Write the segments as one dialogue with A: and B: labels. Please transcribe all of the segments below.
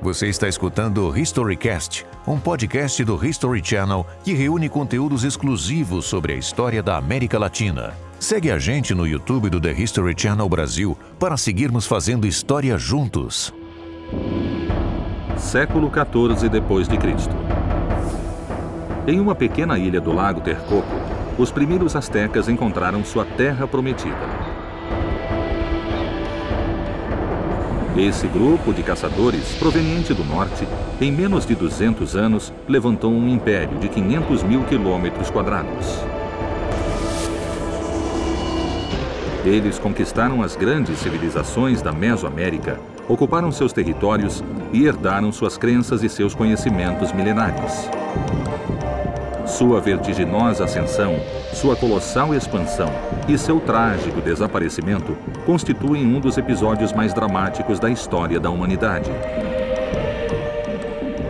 A: Você está escutando o Historycast, um podcast do History Channel que reúne conteúdos exclusivos sobre a história da América Latina. Segue a gente no YouTube do The History Channel Brasil para seguirmos fazendo história juntos.
B: Século XIV depois de Cristo. Em uma pequena ilha do Lago Texcoco, os primeiros astecas encontraram sua terra prometida. Esse grupo de caçadores, proveniente do norte, em menos de 200 anos, levantou um império de 500 mil quilômetros quadrados. Eles conquistaram as grandes civilizações da Mesoamérica, ocuparam seus territórios e herdaram suas crenças e seus conhecimentos milenários. Sua vertiginosa ascensão, sua colossal expansão e seu trágico desaparecimento constituem um dos episódios mais dramáticos da história da humanidade.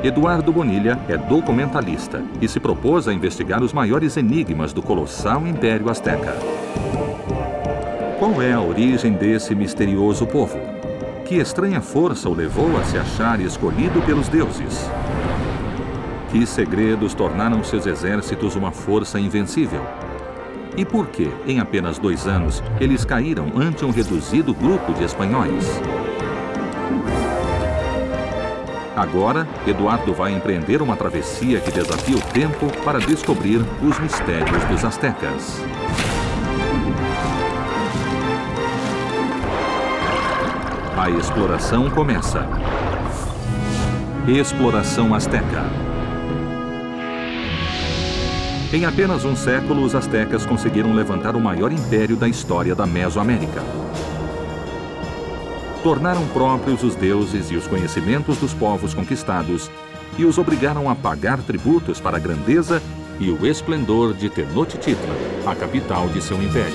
B: Eduardo Bonilha é documentalista e se propôs a investigar os maiores enigmas do colossal Império Azteca. Qual é a origem desse misterioso povo? Que estranha força o levou a se achar escolhido pelos deuses? Que segredos tornaram seus exércitos uma força invencível? E por que, em apenas dois anos, eles caíram ante um reduzido grupo de espanhóis? Agora, Eduardo vai empreender uma travessia que desafia o tempo para descobrir os mistérios dos astecas. A exploração começa. Exploração Azteca. Em apenas um século, os astecas conseguiram levantar o maior império da história da Mesoamérica. Tornaram próprios os deuses e os conhecimentos dos povos conquistados e os obrigaram a pagar tributos para a grandeza e o esplendor de Tenochtitlan, a capital de seu império.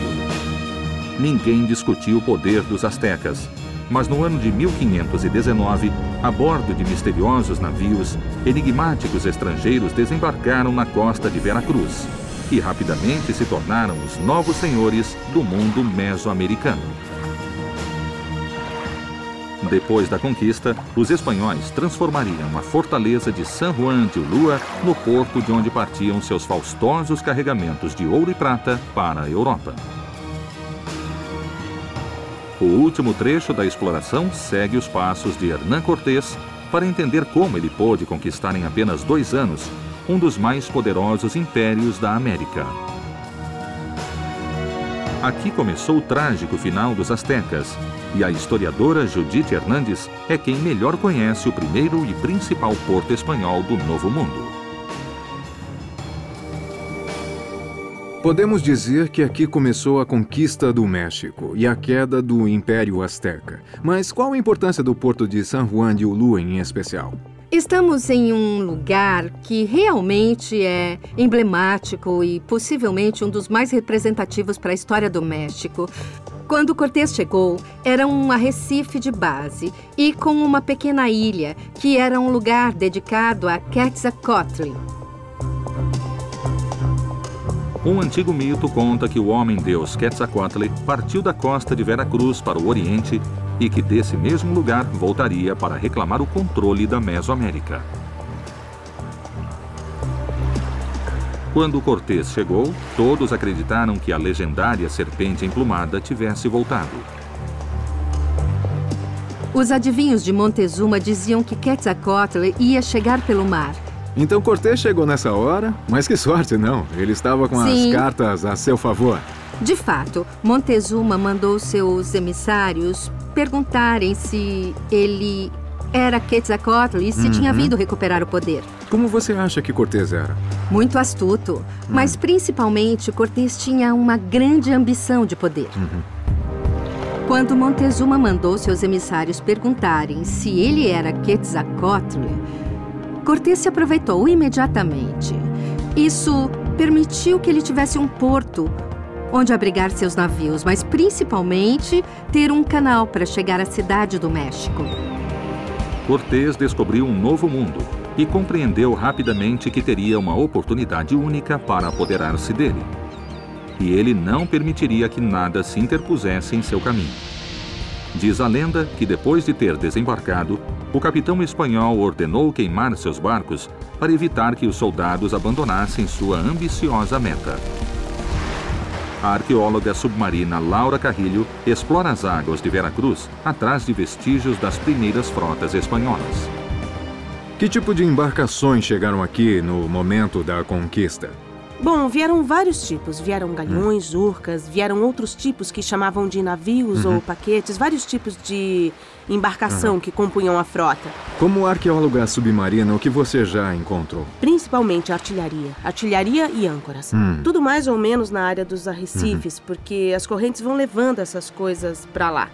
B: Ninguém discutiu o poder dos astecas, mas no ano de 1519, a bordo de misteriosos navios, enigmáticos estrangeiros desembarcaram na costa de Veracruz e rapidamente se tornaram os novos senhores do mundo mesoamericano. Depois da conquista, os espanhóis transformariam a fortaleza de San Juan de Ulua no porto de onde partiam seus faustosos carregamentos de ouro e prata para a Europa. O último trecho da exploração segue os passos de Hernán Cortés para entender como ele pôde conquistar em apenas dois anos um dos mais poderosos impérios da América. Aqui começou o trágico final dos Aztecas, e a historiadora Judith Hernandes é quem melhor conhece o primeiro e principal porto espanhol do Novo Mundo.
C: Podemos dizer que aqui começou a conquista do México e a queda do Império Azteca. Mas qual a importância do porto de San Juan de Ulúa em especial?
D: Estamos em um lugar que realmente é emblemático e possivelmente um dos mais representativos para a história do México. Quando Cortés chegou, era um arrecife de base e com uma pequena ilha, que era um lugar dedicado a Quetzalcoatl,
B: um antigo mito conta que o homem-deus Quetzalcoatl partiu da costa de Veracruz para o Oriente e que desse mesmo lugar voltaria para reclamar o controle da Mesoamérica. Quando Cortés chegou, todos acreditaram que a legendária serpente emplumada tivesse voltado.
D: Os adivinhos de Montezuma diziam que Quetzalcoatl ia chegar pelo mar
C: então Cortês chegou nessa hora, mas que sorte, não? Ele estava com Sim. as cartas a seu favor.
D: De fato, Montezuma mandou seus emissários perguntarem se ele era Quetzalcoatl e se uhum. tinha vindo recuperar o poder.
C: Como você acha que Cortés era?
D: Muito astuto, uhum. mas principalmente Cortés tinha uma grande ambição de poder. Uhum. Quando Montezuma mandou seus emissários perguntarem se ele era Quetzalcoatl, Cortés se aproveitou imediatamente. Isso permitiu que ele tivesse um porto onde abrigar seus navios, mas principalmente ter um canal para chegar à cidade do México.
B: Cortés descobriu um novo mundo e compreendeu rapidamente que teria uma oportunidade única para apoderar-se dele. E ele não permitiria que nada se interpusesse em seu caminho. Diz a lenda que depois de ter desembarcado, o capitão espanhol ordenou queimar seus barcos para evitar que os soldados abandonassem sua ambiciosa meta. A arqueóloga submarina Laura Carrilho explora as águas de Veracruz atrás de vestígios das primeiras frotas espanholas.
C: Que tipo de embarcações chegaram aqui no momento da conquista?
E: Bom, vieram vários tipos. Vieram galhões, urcas, vieram outros tipos que chamavam de navios uhum. ou paquetes, vários tipos de embarcação uhum. que compunham a frota.
C: Como arqueóloga submarina, o que você já encontrou?
E: Principalmente artilharia. Artilharia e âncoras. Hum. Tudo mais ou menos na área dos arrecifes, uhum. porque as correntes vão levando essas coisas para lá.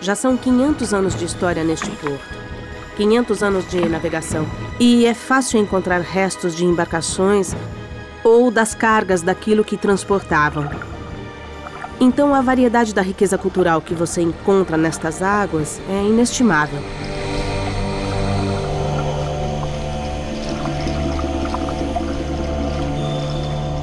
E: Já são 500 anos de história neste porto. 500 anos de navegação. E é fácil encontrar restos de embarcações ou das cargas daquilo que transportavam. Então, a variedade da riqueza cultural que você encontra nestas águas é inestimável.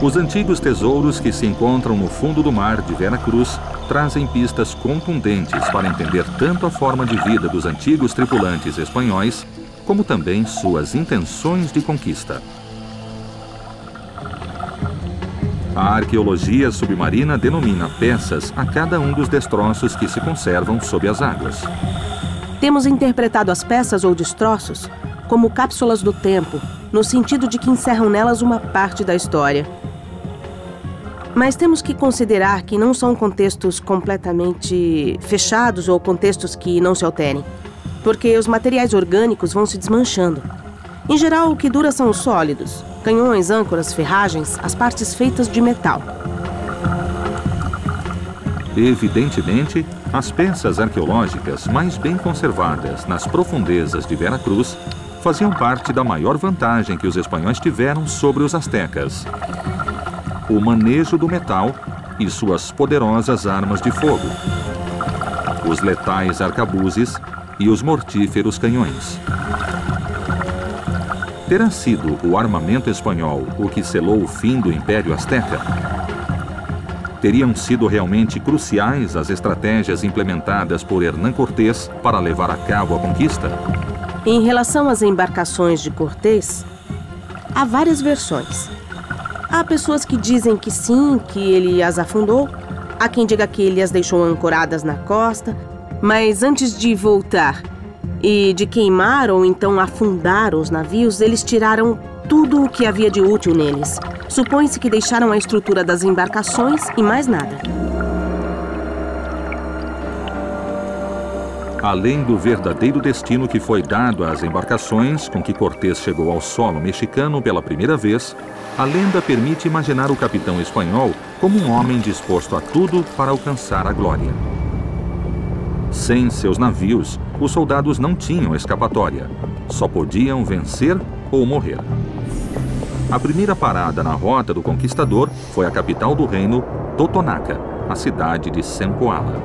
B: Os antigos tesouros que se encontram no fundo do mar de Veracruz trazem pistas contundentes para entender tanto a forma de vida dos antigos tripulantes espanhóis, como também suas intenções de conquista. A arqueologia submarina denomina peças a cada um dos destroços que se conservam sob as águas.
E: Temos interpretado as peças ou destroços como cápsulas do tempo, no sentido de que encerram nelas uma parte da história. Mas temos que considerar que não são contextos completamente fechados ou contextos que não se alterem, porque os materiais orgânicos vão se desmanchando. Em geral, o que dura são os sólidos, canhões, âncoras, ferragens, as partes feitas de metal.
B: Evidentemente, as peças arqueológicas mais bem conservadas nas profundezas de Veracruz faziam parte da maior vantagem que os espanhóis tiveram sobre os astecas: o manejo do metal e suas poderosas armas de fogo, os letais arcabuzes e os mortíferos canhões. Terá sido o armamento espanhol o que selou o fim do Império Azteca? Teriam sido realmente cruciais as estratégias implementadas por Hernán Cortés para levar a cabo a conquista?
E: Em relação às embarcações de Cortés, há várias versões. Há pessoas que dizem que sim, que ele as afundou. Há quem diga que ele as deixou ancoradas na costa. Mas antes de voltar e de queimar ou então afundar os navios, eles tiraram tudo o que havia de útil neles. Supõe-se que deixaram a estrutura das embarcações e mais nada.
B: Além do verdadeiro destino que foi dado às embarcações com que Cortés chegou ao solo mexicano pela primeira vez, a lenda permite imaginar o capitão espanhol como um homem disposto a tudo para alcançar a glória. Sem seus navios, os soldados não tinham escapatória. Só podiam vencer ou morrer. A primeira parada na rota do conquistador foi a capital do reino, Totonaca, a cidade de Sempoala.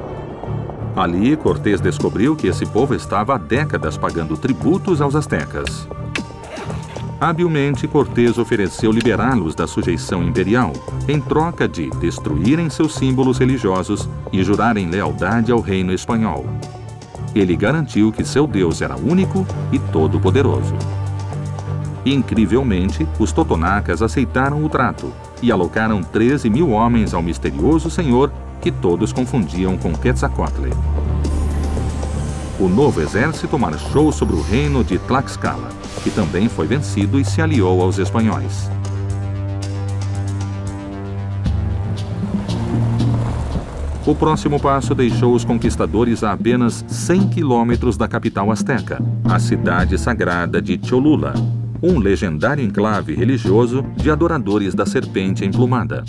B: Ali, Cortés descobriu que esse povo estava há décadas pagando tributos aos astecas. Habilmente, Cortés ofereceu liberá-los da sujeição imperial, em troca de destruírem seus símbolos religiosos e jurarem lealdade ao reino espanhol. Ele garantiu que seu Deus era único e todo-poderoso. Incrivelmente, os totonacas aceitaram o trato e alocaram 13 mil homens ao misterioso senhor que todos confundiam com Quetzalcoatl. O novo exército marchou sobre o reino de Tlaxcala que também foi vencido e se aliou aos espanhóis. O próximo passo deixou os conquistadores a apenas 100 quilômetros da capital azteca, a cidade sagrada de Cholula, um legendário enclave religioso de adoradores da serpente emplumada.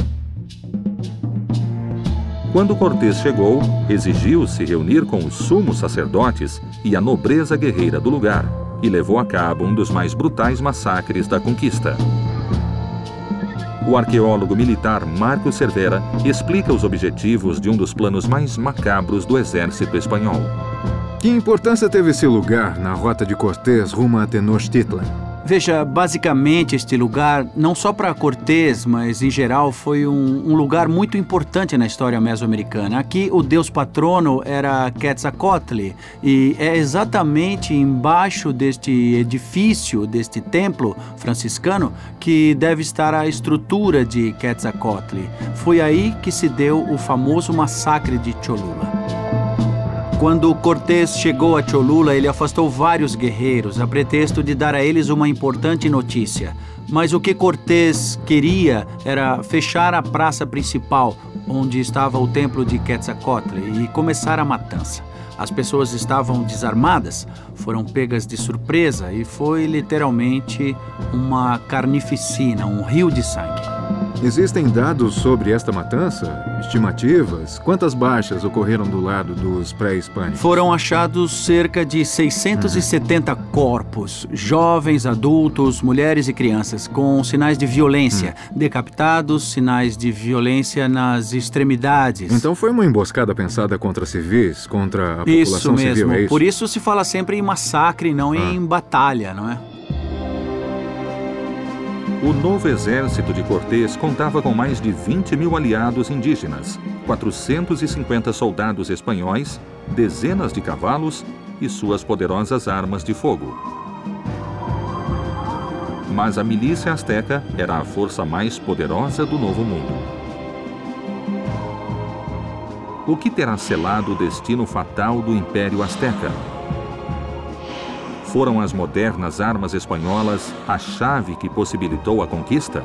B: Quando Cortés chegou, exigiu se reunir com os sumos sacerdotes e a nobreza guerreira do lugar e levou a cabo um dos mais brutais massacres da conquista. O arqueólogo militar Marco Cervera explica os objetivos de um dos planos mais macabros do exército espanhol.
C: Que importância teve esse lugar na rota de Cortés rumo a Tenochtitlan?
F: Veja, basicamente este lugar, não só para Cortés, mas em geral, foi um, um, lugar muito importante na história mesoamericana. Aqui o deus patrono era Quetzalcoatl e é exatamente embaixo deste edifício, deste templo franciscano, que deve estar a estrutura de Quetzalcoatl. Foi aí que se deu o famoso massacre de Cholula. Quando Cortés chegou a Cholula, ele afastou vários guerreiros, a pretexto de dar a eles uma importante notícia. Mas o que Cortés queria era fechar a praça principal, onde estava o templo de Quetzalcoatl, e começar a matança. As pessoas estavam desarmadas, foram pegas de surpresa e foi literalmente uma carnificina, um rio de sangue.
C: Existem dados sobre esta matança? Estimativas? Quantas baixas ocorreram do lado dos pré-hispânicos?
F: Foram achados cerca de 670 uhum. corpos, jovens, adultos, mulheres e crianças, com sinais de violência, uhum. decapitados, sinais de violência nas extremidades.
C: Então foi uma emboscada pensada contra civis, contra a
F: isso
C: população
F: mesmo.
C: civil, é
F: isso? Por isso se fala sempre em massacre, não ah. em batalha, não é?
B: O novo exército de Cortés contava com mais de 20 mil aliados indígenas, 450 soldados espanhóis, dezenas de cavalos e suas poderosas armas de fogo. Mas a milícia asteca era a força mais poderosa do Novo Mundo. O que terá selado o destino fatal do Império Azteca? Foram as modernas armas espanholas a chave que possibilitou a conquista?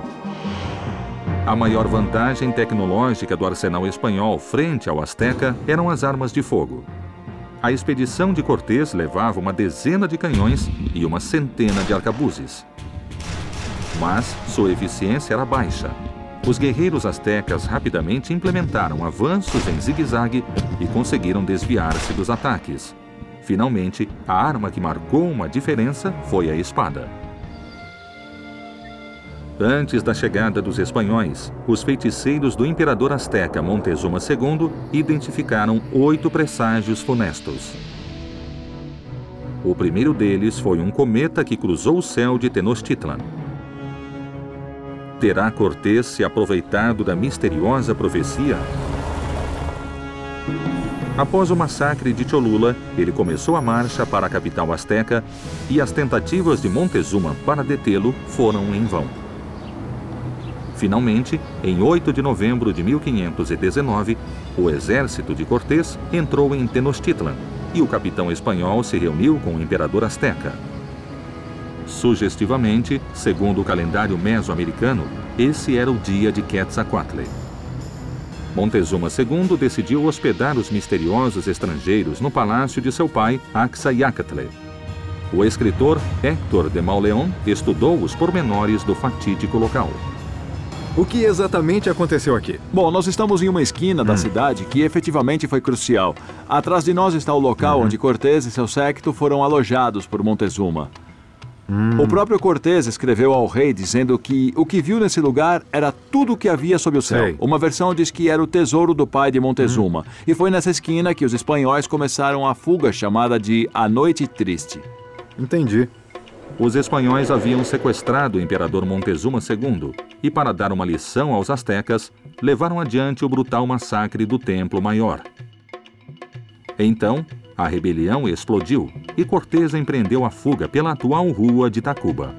B: A maior vantagem tecnológica do arsenal espanhol frente ao Azteca eram as armas de fogo. A expedição de Cortés levava uma dezena de canhões e uma centena de arcabuzes. Mas sua eficiência era baixa. Os guerreiros astecas rapidamente implementaram avanços em zigue-zague e conseguiram desviar-se dos ataques. Finalmente, a arma que marcou uma diferença foi a espada. Antes da chegada dos espanhóis, os feiticeiros do imperador azteca Montezuma II identificaram oito presságios funestos. O primeiro deles foi um cometa que cruzou o céu de Tenochtitlan. Terá Cortés se aproveitado da misteriosa profecia? Após o massacre de Cholula, ele começou a marcha para a capital azteca e as tentativas de Montezuma para detê-lo foram em vão. Finalmente, em 8 de novembro de 1519, o exército de Cortés entrou em Tenochtitlan e o capitão espanhol se reuniu com o imperador azteca. Sugestivamente, segundo o calendário mesoamericano, esse era o dia de Quetzalcoatl. Montezuma II decidiu hospedar os misteriosos estrangeiros no palácio de seu pai, Axayacatl. O escritor Héctor de Mauleon estudou os pormenores do fatídico local.
C: O que exatamente aconteceu aqui?
G: Bom, nós estamos em uma esquina da hum. cidade que efetivamente foi crucial. Atrás de nós está o local uhum. onde Cortés e seu séquito foram alojados por Montezuma. Hum. O próprio Cortés escreveu ao rei dizendo que o que viu nesse lugar era tudo o que havia sob o céu. Sei. Uma versão diz que era o tesouro do pai de Montezuma. Hum. E foi nessa esquina que os espanhóis começaram a fuga chamada de A Noite Triste.
C: Entendi.
B: Os espanhóis haviam sequestrado o imperador Montezuma II e, para dar uma lição aos astecas, levaram adiante o brutal massacre do Templo Maior. Então, a rebelião explodiu e Cortés empreendeu a fuga pela atual rua de Tacuba.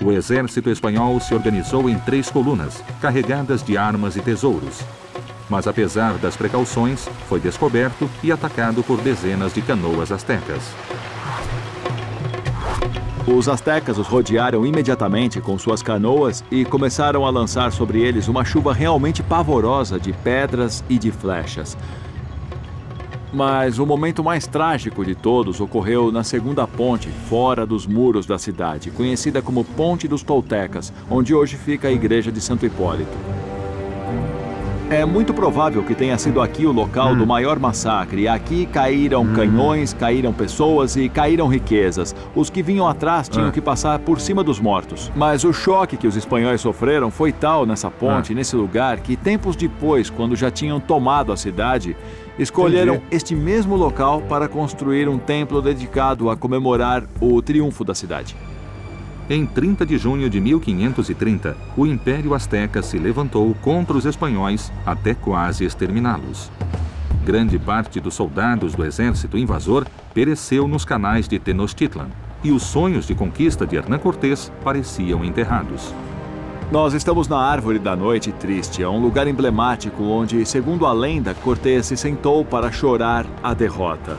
B: O exército espanhol se organizou em três colunas, carregadas de armas e tesouros. Mas apesar das precauções, foi descoberto e atacado por dezenas de canoas astecas.
G: Os astecas os rodearam imediatamente com suas canoas e começaram a lançar sobre eles uma chuva realmente pavorosa de pedras e de flechas. Mas o momento mais trágico de todos ocorreu na segunda ponte, fora dos muros da cidade, conhecida como Ponte dos Toltecas, onde hoje fica a igreja de Santo Hipólito. É muito provável que tenha sido aqui o local do maior massacre. Aqui caíram canhões, caíram pessoas e caíram riquezas. Os que vinham atrás tinham
C: Ah.
G: que passar por cima dos mortos. Mas o choque que os espanhóis sofreram foi tal nessa ponte,
C: Ah.
G: nesse lugar, que tempos depois, quando já tinham tomado a cidade, escolheram
C: Entendi.
G: este mesmo local para construir um templo dedicado a comemorar o triunfo da cidade.
B: Em 30 de junho de 1530, o Império Azteca se levantou contra os espanhóis até quase exterminá-los. Grande parte dos soldados do exército invasor pereceu nos canais de Tenochtitlan, e os sonhos de conquista de Hernán Cortés pareciam enterrados.
G: Nós estamos na Árvore da Noite Triste, é um lugar emblemático onde, segundo a lenda, Cortés se sentou para chorar a derrota.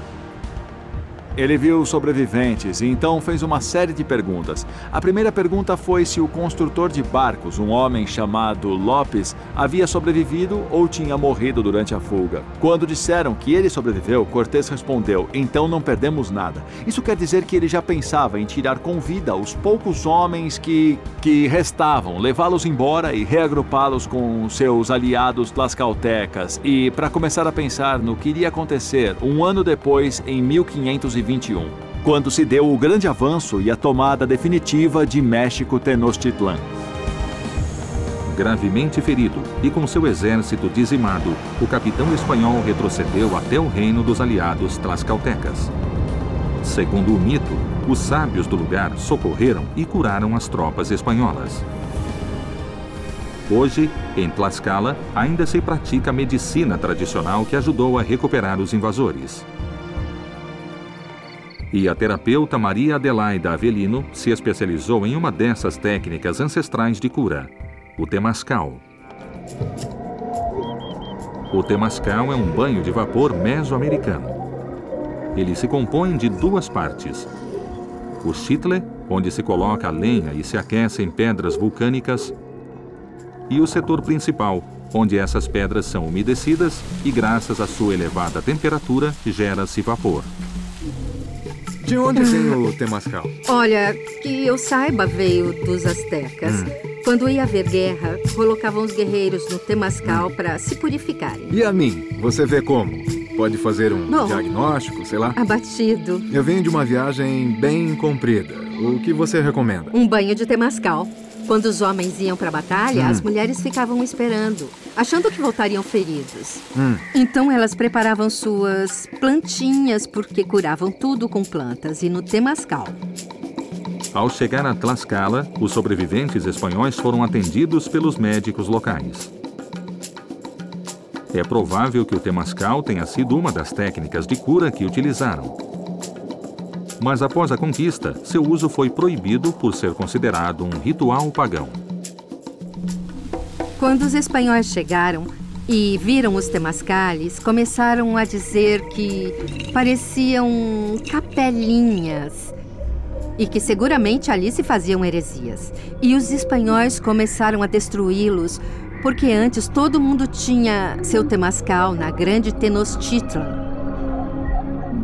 G: Ele viu sobreviventes e então fez uma série de perguntas. A primeira pergunta foi se o construtor de barcos, um homem chamado Lopes, havia sobrevivido ou tinha morrido durante a fuga. Quando disseram que ele sobreviveu, Cortés respondeu: Então não perdemos nada. Isso quer dizer que ele já pensava em tirar com vida os poucos homens que, que restavam, levá-los embora e reagrupá-los com seus aliados tlascaltecas e para começar a pensar no que iria acontecer um ano depois, em 1521, quando se deu o grande avanço e a tomada definitiva de México Tenochtitlan.
B: Gravemente ferido e com seu exército dizimado, o capitão espanhol retrocedeu até o reino dos aliados tlascaltecas. Segundo o mito, os sábios do lugar socorreram e curaram as tropas espanholas. Hoje, em Tlaxcala, ainda se pratica a medicina tradicional que ajudou a recuperar os invasores. E a terapeuta Maria Adelaida Avelino se especializou em uma dessas técnicas ancestrais de cura, o temascal. O temascal é um banho de vapor mesoamericano. Ele se compõe de duas partes. O chitle, onde se coloca a lenha e se aquece em pedras vulcânicas, e o setor principal, onde essas pedras são umedecidas e, graças à sua elevada temperatura, gera-se vapor.
C: De onde vem o temascal?
D: Olha, que eu saiba, veio dos astecas. Quando ia haver guerra, colocavam os guerreiros no temascal para se purificarem.
C: E a mim? Você vê como? Pode fazer um
D: Bom.
C: diagnóstico, sei lá?
D: Abatido.
C: Eu venho de uma viagem bem comprida. O que você recomenda?
D: Um banho de temascal. Quando os homens iam para a batalha, as mulheres ficavam esperando, achando que voltariam feridos.
C: Hum.
D: Então elas preparavam suas plantinhas, porque curavam tudo com plantas e no temascal.
B: Ao chegar a Tlaxcala, os sobreviventes espanhóis foram atendidos pelos médicos locais. É provável que o temascal tenha sido uma das técnicas de cura que utilizaram. Mas após a conquista, seu uso foi proibido por ser considerado um ritual pagão.
D: Quando os espanhóis chegaram e viram os temascales, começaram a dizer que pareciam capelinhas e que seguramente ali se faziam heresias. E os espanhóis começaram a destruí-los porque antes todo mundo tinha seu temascal na grande Tenochtitlan.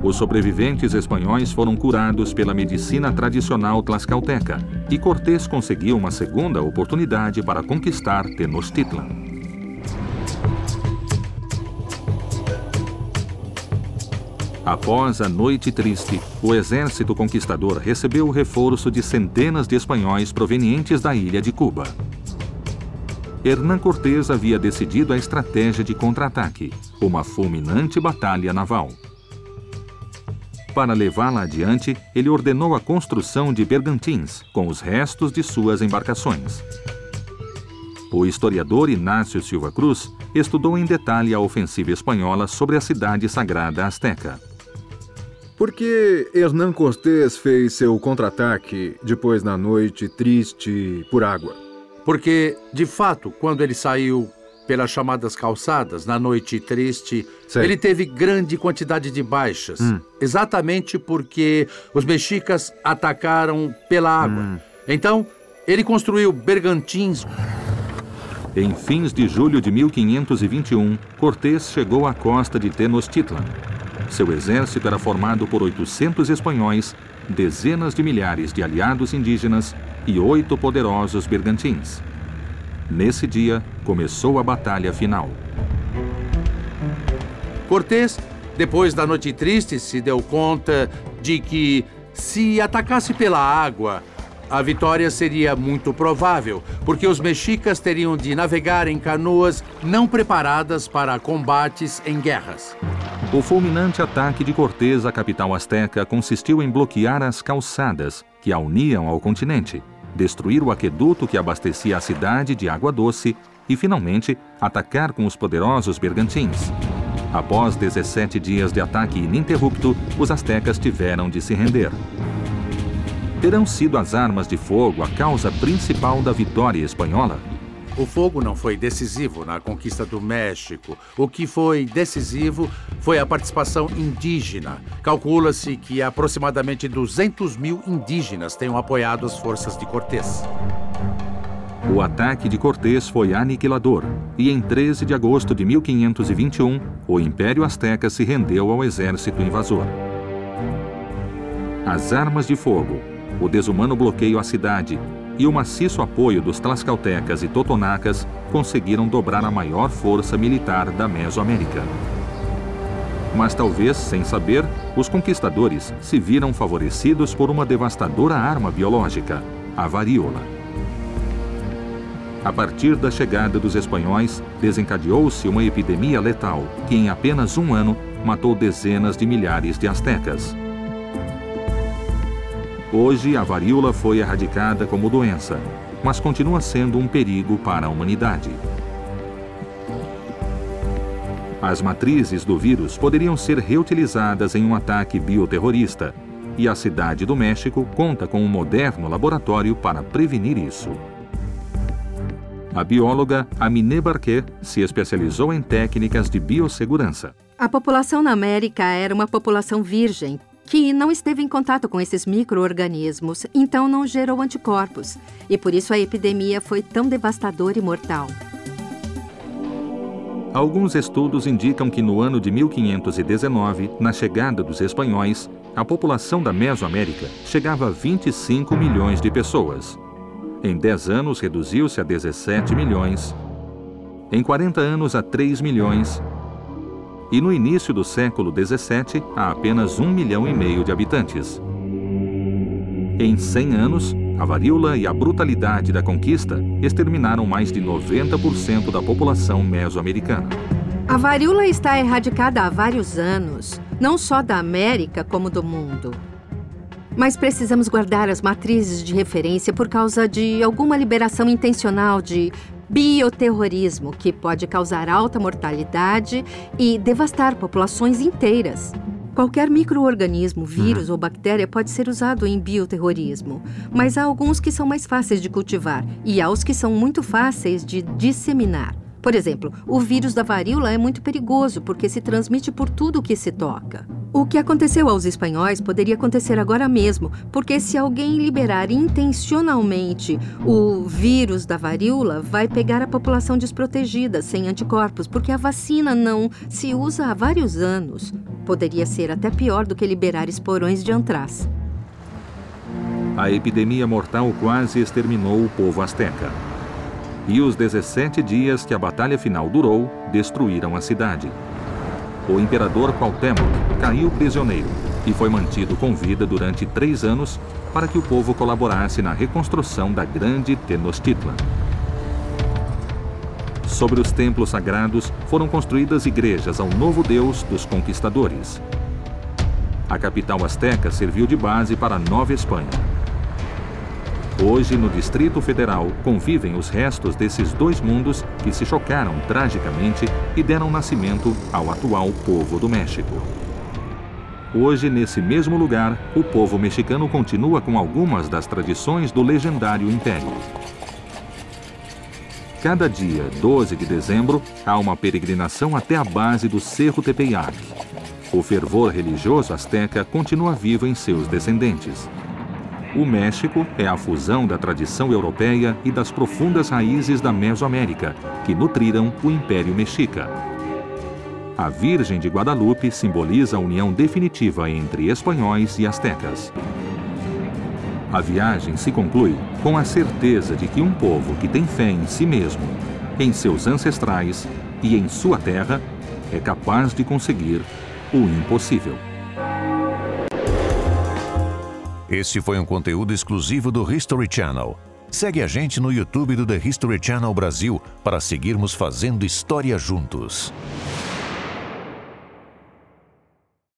B: Os sobreviventes espanhóis foram curados pela medicina tradicional tlaxcalteca e Cortés conseguiu uma segunda oportunidade para conquistar Tenochtitlan. Após a Noite Triste, o exército conquistador recebeu o reforço de centenas de espanhóis provenientes da ilha de Cuba. Hernán Cortés havia decidido a estratégia de contra-ataque, uma fulminante batalha naval. Para levá-la adiante, ele ordenou a construção de bergantins com os restos de suas embarcações. O historiador Inácio Silva Cruz estudou em detalhe a ofensiva espanhola sobre a cidade sagrada azteca.
C: Por que Hernán Cortés fez seu contra-ataque depois na noite triste por água?
H: Porque, de fato, quando ele saiu pelas chamadas calçadas, na noite triste,
C: Sei.
H: ele teve grande quantidade de baixas. Exatamente porque os mexicas atacaram pela água. Então, ele construiu bergantins
B: Em fins de julho de 1521, Cortés chegou à costa de Tenochtitlan. Seu exército era formado por 800 espanhóis, dezenas de milhares de aliados indígenas e oito poderosos bergantins. Nesse dia, começou a batalha final.
H: Cortés, depois da noite triste, se deu conta de que, se atacasse pela água, a vitória seria muito provável, porque os mexicas teriam de navegar em canoas não preparadas para combates em guerras.
B: O fulminante ataque de Cortés à capital asteca consistiu em bloquear as calçadas que a uniam ao continente, destruir o aqueduto que abastecia a cidade de água doce e, finalmente, atacar com os poderosos bergantins. Após 17 dias de ataque ininterrupto, os astecas tiveram de se render terão sido as armas de fogo a causa principal da vitória espanhola?
H: O fogo não foi decisivo na conquista do México. O que foi decisivo foi a participação indígena. Calcula-se que aproximadamente 200 mil indígenas tenham apoiado as forças de Cortés.
B: O ataque de Cortés foi aniquilador e, em 13 de agosto de 1521, o Império Azteca se rendeu ao exército invasor. As armas de fogo, o desumano bloqueio à cidade e o maciço apoio dos Tlaxcaltecas e Totonacas conseguiram dobrar a maior força militar da Mesoamérica. Mas talvez, sem saber, os conquistadores se viram favorecidos por uma devastadora arma biológica, a varíola. A partir da chegada dos espanhóis, desencadeou-se uma epidemia letal que, em apenas um ano, matou dezenas de milhares de astecas. Hoje, a varíola foi erradicada como doença, mas continua sendo um perigo para a humanidade. As matrizes do vírus poderiam ser reutilizadas em um ataque bioterrorista, e a cidade do México conta com um moderno laboratório para prevenir isso. A bióloga Aminé Barquet se especializou em técnicas de biossegurança.
D: A população na América era uma população virgem, que não esteve em contato com esses micro-organismos, então não gerou anticorpos, e por isso a epidemia foi tão devastadora e mortal.
B: Alguns estudos indicam que no ano de 1519, na chegada dos espanhóis, a população da Mesoamérica chegava a 25 milhões de pessoas. Em 10 anos reduziu-se a 17 milhões. Em 40 anos a 3 milhões e no início do século XVII há apenas um milhão e meio de habitantes. Em 100 anos, a varíola e a brutalidade da conquista exterminaram mais de 90% da população mesoamericana.
D: A varíola está erradicada há vários anos, não só da América como do mundo. Mas precisamos guardar as matrizes de referência por causa de alguma liberação intencional de bioterrorismo, que pode causar alta mortalidade e devastar populações inteiras. Qualquer microorganismo, vírus uhum. ou bactéria pode ser usado em bioterrorismo, mas há alguns que são mais fáceis de cultivar e há os que são muito fáceis de disseminar. Por exemplo, o vírus da varíola é muito perigoso porque se transmite por tudo que se toca. O que aconteceu aos espanhóis poderia acontecer agora mesmo, porque se alguém liberar intencionalmente o vírus da varíola, vai pegar a população desprotegida, sem anticorpos, porque a vacina não se usa há vários anos. Poderia ser até pior do que liberar esporões de antraz.
B: A epidemia mortal quase exterminou o povo asteca. E os 17 dias que a batalha final durou destruíram a cidade. O imperador Cuauhtémoc caiu prisioneiro e foi mantido com vida durante três anos para que o povo colaborasse na reconstrução da grande Tenochtitlan. Sobre os templos sagrados foram construídas igrejas ao novo deus dos conquistadores. A capital asteca serviu de base para a Nova Espanha. Hoje, no Distrito Federal, convivem os restos desses dois mundos que se chocaram tragicamente e deram nascimento ao atual povo do México. Hoje, nesse mesmo lugar, o povo mexicano continua com algumas das tradições do legendário império. Cada dia, 12 de dezembro, há uma peregrinação até a base do Cerro Tepeyac. O fervor religioso asteca continua vivo em seus descendentes. O México é a fusão da tradição europeia e das profundas raízes da Mesoamérica, que nutriram o Império Mexica. A Virgem de Guadalupe simboliza a união definitiva entre espanhóis e astecas. A viagem se conclui com a certeza de que um povo que tem fé em si mesmo, em seus ancestrais e em sua terra é capaz de conseguir o impossível.
A: Este foi um conteúdo exclusivo do History Channel. Segue a gente no YouTube do The History Channel Brasil para seguirmos fazendo história juntos.